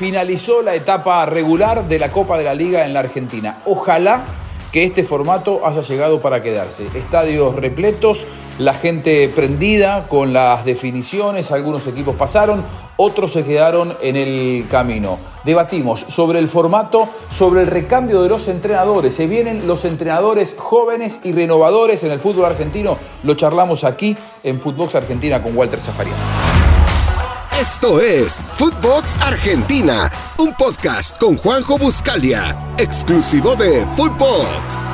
finalizó la etapa regular de la Copa de la Liga en la Argentina. Ojalá que este formato haya llegado para quedarse. Estadios repletos, la gente prendida con las definiciones, algunos equipos pasaron, otros se quedaron en el camino. Debatimos sobre el formato, sobre el recambio de los entrenadores. Se vienen los entrenadores jóvenes y renovadores en el fútbol argentino. Lo charlamos aquí en Footbox Argentina con Walter Zafarian. Esto es Footbox Argentina, un podcast con Juanjo Buscalia, exclusivo de Footbox.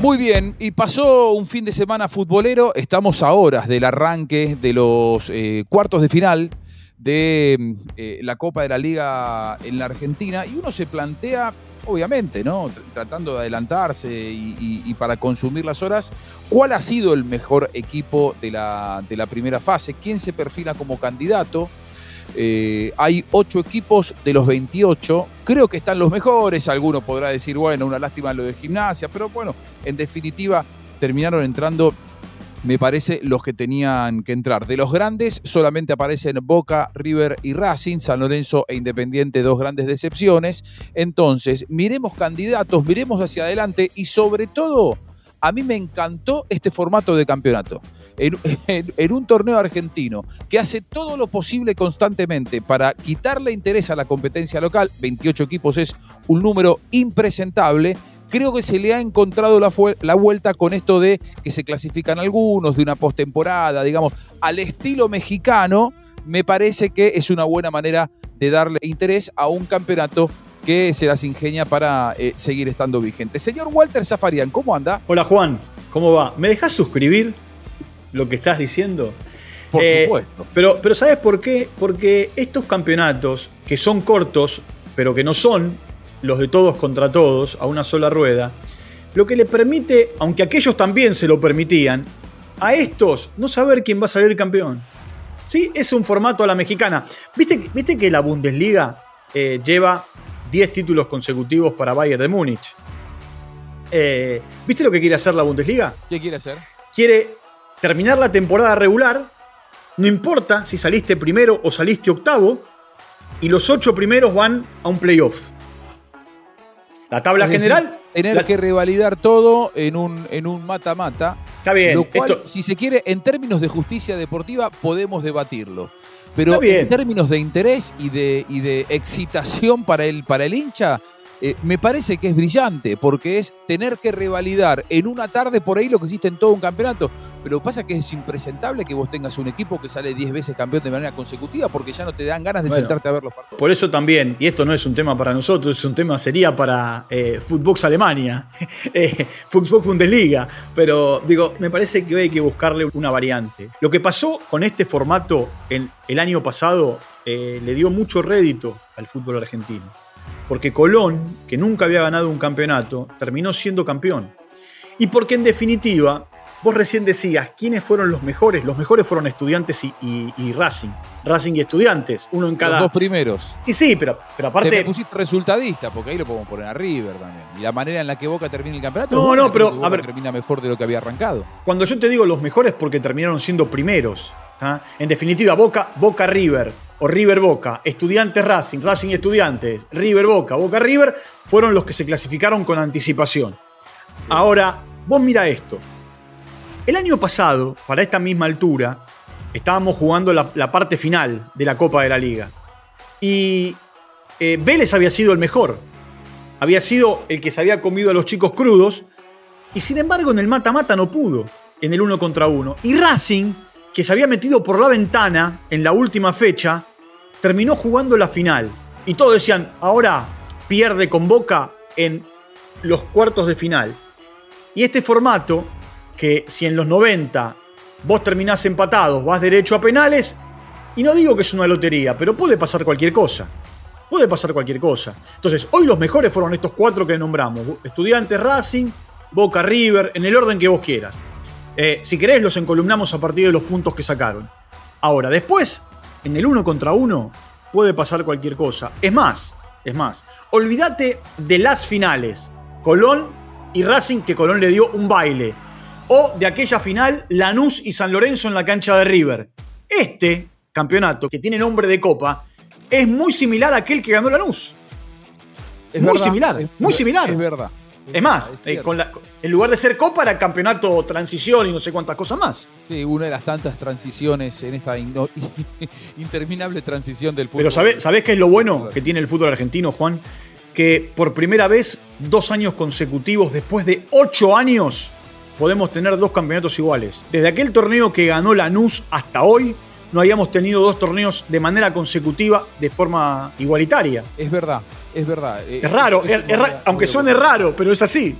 Muy bien, y pasó un fin de semana futbolero, estamos a horas del arranque de los eh, cuartos de final de eh, la Copa de la Liga en la Argentina y uno se plantea obviamente, ¿no? Tratando de adelantarse y, para consumir las horas, ¿cuál ha sido el mejor equipo de la, de la primera fase? ¿Quién se perfila como candidato? Eh, hay ocho equipos de los 28. Creo que están los mejores. Alguno podrá decir, bueno, una lástima lo de gimnasia, pero bueno, en definitiva terminaron entrando me parece, los que tenían que entrar. De los grandes solamente aparecen Boca, River y Racing, San Lorenzo e Independiente, dos grandes decepciones. Entonces, miremos candidatos, miremos hacia adelante y sobre todo, a mí me encantó este formato de campeonato. En, un torneo argentino que hace todo lo posible constantemente para quitarle interés a la competencia local, 28 equipos es un número impresentable, creo que se le ha encontrado la, la, vuelta con esto de que se clasifican algunos, de una postemporada, digamos, al estilo mexicano, me parece que es una buena manera de darle interés a un campeonato que se las ingenia para eh, seguir estando vigente. Señor Walter Zafarian, ¿cómo anda? Hola Juan, ¿cómo va? ¿Me dejas suscribir lo que estás diciendo? Por eh, supuesto. Pero, pero ¿sabes por qué? Porque estos campeonatos, que son cortos, pero que no son los de todos contra todos, a una sola rueda, lo que le permite, aunque aquellos también se lo permitían, a estos no saber quién va a salir campeón. Sí, es un formato a la mexicana. ¿Viste, viste que la Bundesliga eh, lleva 10 títulos consecutivos para Bayern de Múnich? Eh, ¿Viste lo que quiere hacer la Bundesliga? ¿Qué quiere hacer? Quiere terminar la temporada regular, no importa si saliste primero o saliste octavo, y los ocho primeros van a un playoff. La tabla general. tener que revalidar todo en un en un mata-mata. Está bien. Lo cual, si se quiere, en términos de justicia deportiva, podemos debatirlo. Pero en términos de interés y de, y de excitación para el, para el hincha, eh, me parece que es brillante, porque es tener que revalidar en una tarde por ahí lo que hiciste en todo un campeonato. Pero pasa que es impresentable que vos tengas un equipo que sale 10 veces campeón de manera consecutiva, porque ya no te dan ganas de sentarte a ver los partidos. Por eso también, y esto no es un tema para nosotros, es un tema, sería para eh, Footbox Alemania, eh, Footbox Bundesliga, pero digo, me parece que hoy hay que buscarle una variante. Lo que pasó con este formato en, el año pasado eh, le dio mucho rédito al fútbol argentino porque Colón, que nunca había ganado un campeonato, terminó siendo campeón. Y porque en definitiva, vos recién decías, ¿quiénes fueron los mejores? Los mejores fueron estudiantes y, Racing. Racing y estudiantes, uno en cada... Los dos primeros. Y sí, pero, pero aparte... Te pusiste resultadista, porque ahí lo podemos poner a River también. Y la manera en la que Boca termina el campeonato... No, no, pero... A ver, termina mejor de lo que había arrancado. Cuando yo te digo los mejores, porque terminaron siendo primeros. ¿Ah? En definitiva, Boca, Boca River, o River Boca, Estudiantes Racing, Racing Estudiantes, River Boca, Boca River, fueron los que se clasificaron con anticipación. Ahora, vos mira esto. El año pasado, para esta misma altura, estábamos jugando la, parte final de la Copa de la Liga. Y eh, Vélez había sido el mejor. Había sido el que se había comido a los chicos crudos. Y sin embargo, en el mata-mata no pudo, en el uno contra uno. Y Racing que se había metido por la ventana en la última fecha, terminó jugando la final. Y todos decían, ahora pierde con Boca en los cuartos de final. Y este formato, que si en los 90 vos terminás empatados, vas derecho a penales, y no digo que es una lotería, pero puede pasar cualquier cosa. Puede pasar cualquier cosa. Entonces, hoy los mejores fueron estos cuatro que nombramos. Estudiantes Racing, Boca River, en el orden que vos quieras. Eh, si querés, los encolumnamos a partir de los puntos que sacaron. Ahora, después, en el uno contra uno, puede pasar cualquier cosa. Es más, es más, olvídate de las finales. Colón y Racing, que Colón le dio un baile. O de aquella final, Lanús y San Lorenzo en la cancha de River. Este, campeonato que tiene nombre de Copa es muy similar a aquel que ganó Lanús. Es muy similar, muy similar. Es verdad. Es, más, eh, en lugar de ser Copa era campeonato transición y no sé cuántas cosas más. Sí, una de las tantas transiciones en esta interminable transición del fútbol. Pero ¿sabés, ¿sabés qué es lo bueno que tiene el fútbol argentino, Juan? Que por primera vez, dos años consecutivos, después de ocho años, podemos tener dos campeonatos iguales. Desde aquel torneo que ganó Lanús hasta hoy, no habíamos tenido dos torneos de manera consecutiva de forma igualitaria. Es verdad, es verdad. Eh, es raro, aunque suene raro, pero es así.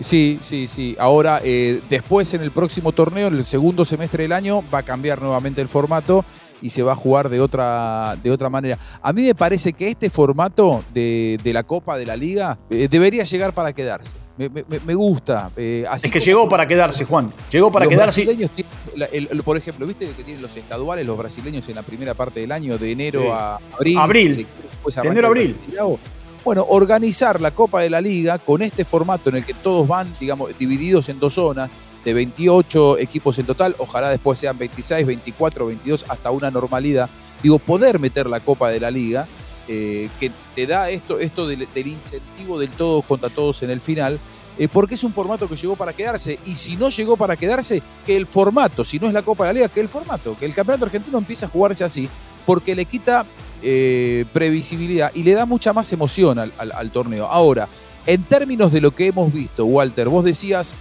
Sí, sí, sí. Ahora, eh, después en el próximo torneo, en el segundo semestre del año, va a cambiar nuevamente el formato y se va a jugar de otra, de otra manera. A mí me parece que este formato de, la Copa de la Liga eh, debería llegar para quedarse. Me, gusta. es que llegó para quedarse, Juan. Llegó para quedarse. por ejemplo, ¿viste que tienen los estaduales los brasileños en la primera parte del año, de enero a abril? Abril. De enero a abril. Bueno, organizar la Copa de la Liga con este formato en el que todos van, digamos, divididos en dos zonas, de 28 equipos en total, ojalá después sean 26, 24, 22, hasta una normalidad. Digo, poder meter la Copa de la Liga, eh, que te da esto, esto del, incentivo del todos contra todos en el final, eh, porque es un formato que llegó para quedarse. Y si no llegó para quedarse, que el formato, si no es la Copa de la Liga, que el formato, que el Campeonato Argentino empiece a jugarse así, porque le quita eh, previsibilidad y le da mucha más emoción al, torneo. Ahora, en términos de lo que hemos visto, Walter, vos decías,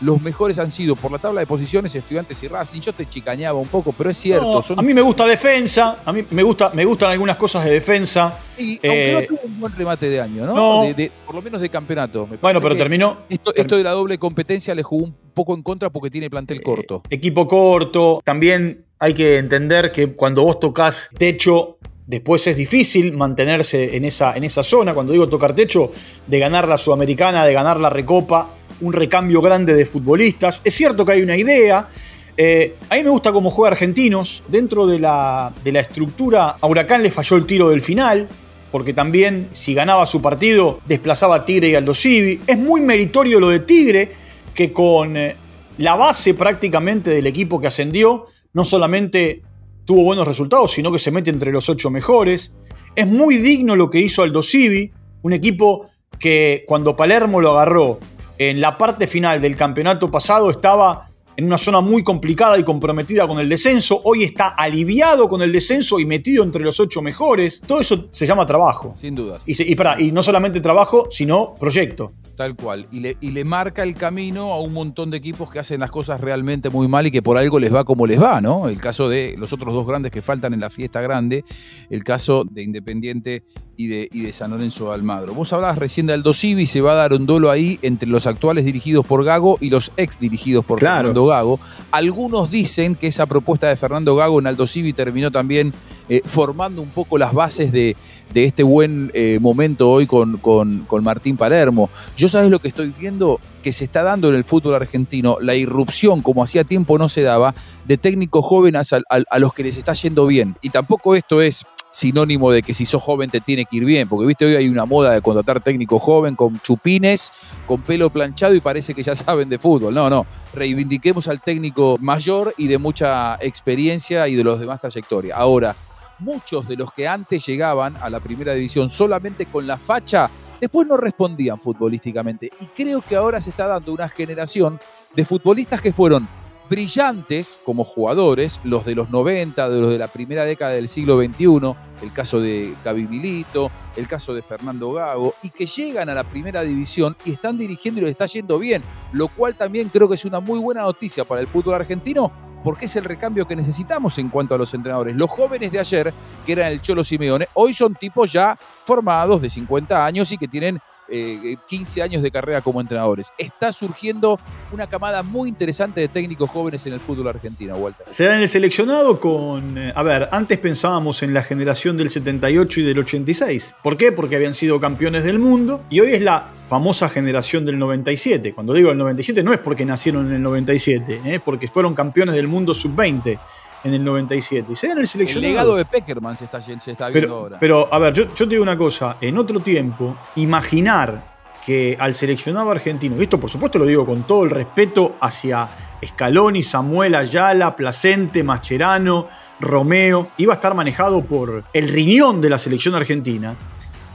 los mejores han sido por la tabla de posiciones Estudiantes y Racing. Yo te chicañaba un poco, pero es cierto. A mí me gusta defensa, a mí me, gusta, me gustan algunas cosas de defensa. Y aunque no eh, tuvo un buen remate de año, ¿no? por lo menos de campeonato. bueno, pero terminó. Esto, esto, de la doble competencia le jugó un poco en contra porque tiene plantel corto. equipo corto. También hay que entender que cuando vos tocas techo Después es difícil mantenerse en esa, en esa zona, cuando digo tocar techo, de ganar la Sudamericana, de ganar la Recopa, un recambio grande de futbolistas. Es cierto que hay una idea. Eh, a mí me gusta cómo juega Argentinos. Dentro de la, de la estructura, a Huracán le falló el tiro del final, porque también si ganaba su partido desplazaba a Tigre y Aldo Civi. Es muy meritorio lo de Tigre, que con eh, la base prácticamente del equipo que ascendió, no solamente tuvo buenos resultados, sino que se mete entre los ocho mejores. Es muy digno lo que hizo Aldo Civi, un equipo que cuando Palermo lo agarró en la parte final del campeonato pasado estaba en una zona muy complicada y comprometida con el descenso. Hoy está aliviado con el descenso y metido entre los ocho mejores. Todo eso se llama trabajo. Sin dudas. Y, para, y no solamente trabajo, sino proyecto. Tal cual. Y le, y le marca el camino a un montón de equipos que hacen las cosas realmente muy mal y que por algo les va como les va, ¿no? El caso de los otros dos grandes que faltan en la fiesta grande, el caso de Independiente y de, y de San Lorenzo de Almagro. Vos hablabas recién de Aldo Civi, se va a dar un duelo ahí entre los actuales dirigidos por Gago y los ex dirigidos por Fernando Gago. Algunos dicen que esa propuesta de Fernando Gago en Aldo Civi terminó también eh, formando un poco las bases de, este buen eh, momento hoy con, con, Martín Palermo. Yo sabes lo que estoy viendo que se está dando en el fútbol argentino, la irrupción, como hacía tiempo no se daba, de técnicos jóvenes a, a los que les está yendo bien. Y tampoco esto es sinónimo de que si sos joven te tiene que ir bien, porque viste hoy hay una moda de contratar técnico joven con chupines, con pelo planchado y parece que ya saben de fútbol. No, no, reivindiquemos al técnico mayor y de mucha experiencia y de los demás trayectoria. Ahora, muchos de los que antes llegaban a la primera división solamente con la facha, después no respondían futbolísticamente. Y creo que ahora se está dando una generación de futbolistas que fueron brillantes como jugadores, los de los 90, de los de la primera década del siglo XXI, el caso de Gaby Milito, el caso de Fernando Gago, y que llegan a la primera división y están dirigiendo y les está yendo bien, lo cual también creo que es una muy buena noticia para el fútbol argentino, porque es el recambio que necesitamos en cuanto a los entrenadores. Los jóvenes de ayer, que eran el Cholo Simeone, hoy son tipos ya formados de 50 años y que tienen 15 eh, años de carrera como entrenadores. Está surgiendo una camada muy interesante de técnicos jóvenes en el fútbol argentino, Walter. Se en el seleccionado con, eh, a ver, antes pensábamos en la generación del 78 y del 86. ¿Por qué? Porque habían sido campeones del mundo y hoy es la famosa generación del 97. Cuando digo el 97 no es porque nacieron en el 97, es porque fueron campeones del mundo sub-20 en el 97. Y se el seleccionado. El legado de Peckerman se está, viendo ahora. Pero, a ver, yo, yo te digo una cosa. En otro tiempo, imaginar que al seleccionado argentino, y esto por supuesto lo digo con todo el respeto hacia Scaloni, Samuel Ayala, Placente, Mascherano, Romeo, iba a estar manejado por el riñón de la selección argentina,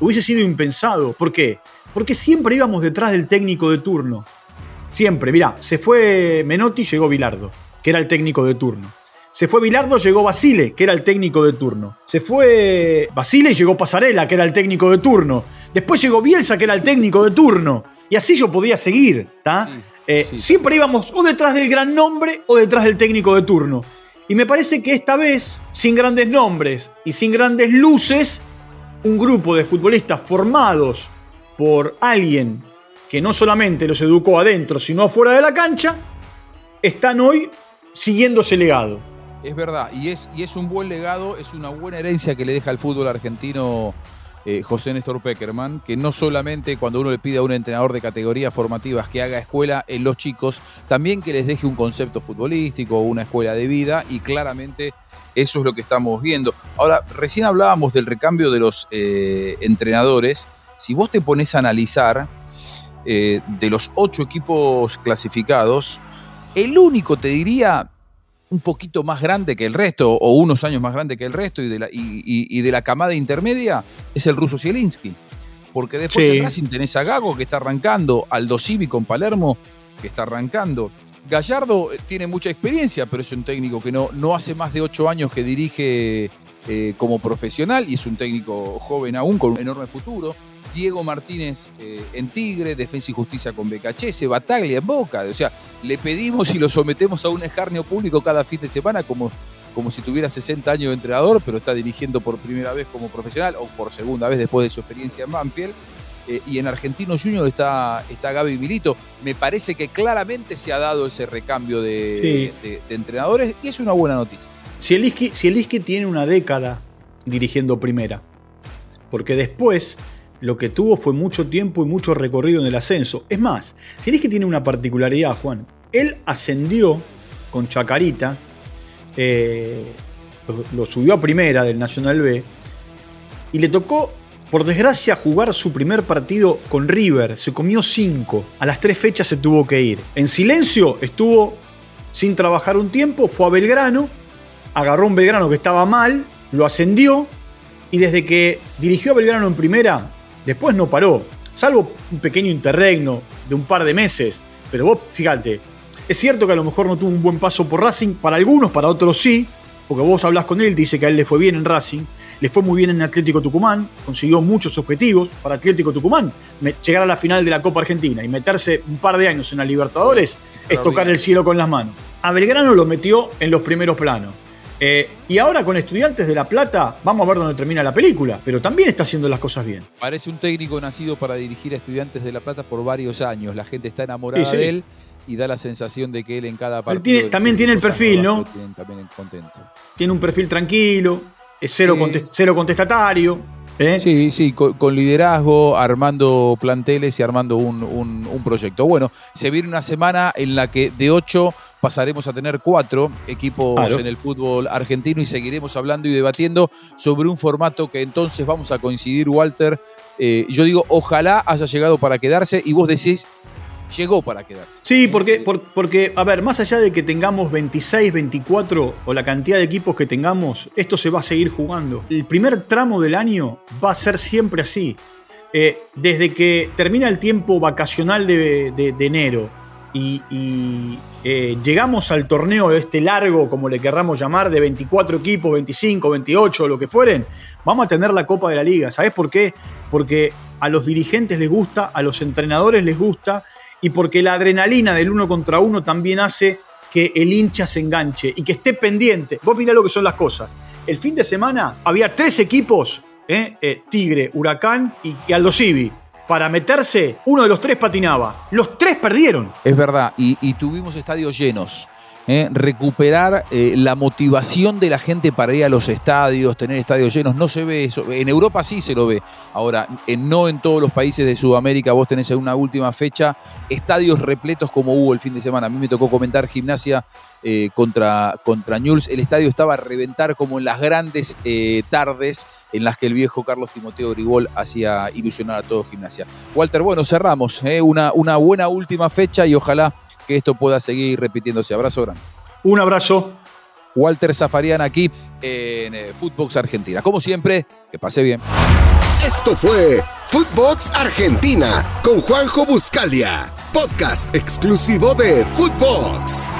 hubiese sido impensado. ¿Por qué? Porque siempre íbamos detrás del técnico de turno. Siempre, mirá, se fue Menotti, llegó Bilardo, que era el técnico de turno. Se fue Bilardo, llegó Basile, que era el técnico de turno. Se fue Basile y llegó Pasarela, que era el técnico de turno. Después llegó Bielsa, que era el técnico de turno. Y así yo podía seguir, ¿está? Eh, siempre íbamos o detrás del gran nombre o detrás del técnico de turno. Y me parece que esta vez, sin grandes nombres y sin grandes luces, un grupo de futbolistas formados por alguien que no solamente los educó adentro, sino afuera de la cancha, están hoy siguiendo ese legado. Es verdad, y es, y es un buen legado, es una buena herencia que le deja al fútbol argentino eh, José Néstor Peckerman, que no solamente cuando uno le pide a un entrenador de categorías formativas que haga escuela en los chicos, también que les deje un concepto futbolístico, una escuela de vida, y claramente eso es lo que estamos viendo. Ahora, recién hablábamos del recambio de los eh, entrenadores. Si vos te pones a analizar eh, de los ocho equipos clasificados, el único, te diría, un poquito más grande que el resto, o unos años más grande que el resto, y de la, y, de la camada intermedia, es el ruso Zielinski. Porque después en Racing tenés a Gago, que está arrancando, Aldo Civi con Palermo, que está arrancando. Gallardo eh, tiene mucha experiencia, pero es un técnico que no, no hace más de ocho años que dirige eh, como profesional y es un técnico joven aún con un enorme futuro. Diego Martínez eh, en Tigre, Defensa y Justicia con BKC, Bataglia en Boca. O sea, le pedimos y lo sometemos a un escarnio público cada fin de semana como, como si tuviera 60 años de entrenador, pero está dirigiendo por primera vez como profesional o por segunda vez después de su experiencia en Banfield. Eh, y en Argentino Junior está, está Gaby Milito. Me parece que claramente se ha dado ese recambio de, entrenadores y es una buena noticia. Si Iski tiene una década dirigiendo primera, porque después lo que tuvo fue mucho tiempo y mucho recorrido en el ascenso. Es más, si que tiene una particularidad, Juan. Él ascendió con Chacarita, eh, lo, subió a primera del Nacional B, y le tocó, por desgracia, jugar su primer partido con River. Se comió cinco. A las tres fechas se tuvo que ir. En silencio estuvo sin trabajar un tiempo, fue a Belgrano, agarró un Belgrano que estaba mal, lo ascendió, y desde que dirigió a Belgrano en primera, Después no paró, salvo un pequeño interregno de un par de meses. Pero vos, fíjate, es cierto que a lo mejor no tuvo un buen paso por Racing, para algunos, para otros sí, porque vos hablas con él, dice que a él le fue bien en Racing, le fue muy bien en Atlético Tucumán, consiguió muchos objetivos para Atlético Tucumán. Llegar a la final de la Copa Argentina y meterse un par de años en la Libertadores es tocar el cielo con las manos. A Belgrano lo metió en los primeros planos. Eh, y ahora con Estudiantes de La Plata, vamos a ver dónde termina la película, pero también está haciendo las cosas bien. Parece un técnico nacido para dirigir a Estudiantes de La Plata por varios años. La gente está enamorada de él y da la sensación de que él en cada partido. también tiene el perfil, ¿no? Tiene un perfil tranquilo, es cero, contestatario. ¿eh? Sí, sí, con, liderazgo, armando planteles y armando un, proyecto. Bueno, se viene una semana en la que de ocho pasaremos a tener cuatro equipos en el fútbol argentino y seguiremos hablando y debatiendo sobre un formato que entonces vamos a coincidir, Walter. Eh, yo digo, ojalá haya llegado para quedarse y vos decís, llegó para quedarse. Sí, porque, porque, a ver, más allá de que tengamos 26, 24 o la cantidad de equipos que tengamos, esto se va a seguir jugando. El primer tramo del año va a ser siempre así. Eh, desde que termina el tiempo vacacional de, de enero y, eh, llegamos al torneo este largo, como le querramos llamar, de 24 equipos, 25, 28, lo que fueren, vamos a tener la Copa de la Liga. ¿Sabes por qué? Porque a los dirigentes les gusta, a los entrenadores les gusta y porque la adrenalina del uno contra uno también hace que el hincha se enganche y que esté pendiente. Vos mirá lo que son las cosas. El fin de semana había tres equipos, ¿eh? Eh, Tigre, Huracán y, y Aldo Civi para meterse, uno de los tres patinaba. Los tres perdieron. Es verdad, y, tuvimos estadios llenos. ¿Eh? recuperar eh, la motivación de la gente para ir a los estadios, tener estadios llenos, no se ve eso. En Europa sí se lo ve. Ahora, no en todos los países de Sudamérica, vos tenés en una última fecha estadios repletos como hubo el fin de semana. A mí me tocó comentar gimnasia eh, contra, contra Newell's. El estadio estaba a reventar como en las grandes tardes en las que el viejo Carlos Timoteo Grigol hacía ilusionar a todo gimnasia. Walter, bueno, cerramos una, una buena última fecha y ojalá que esto pueda seguir repitiéndose. Abrazo grande. Un abrazo. Walter Zafarian aquí en eh, Footbox Argentina. Como siempre, que pase bien. Esto fue Footbox Argentina con Juanjo Buscalia, podcast exclusivo de Footbox.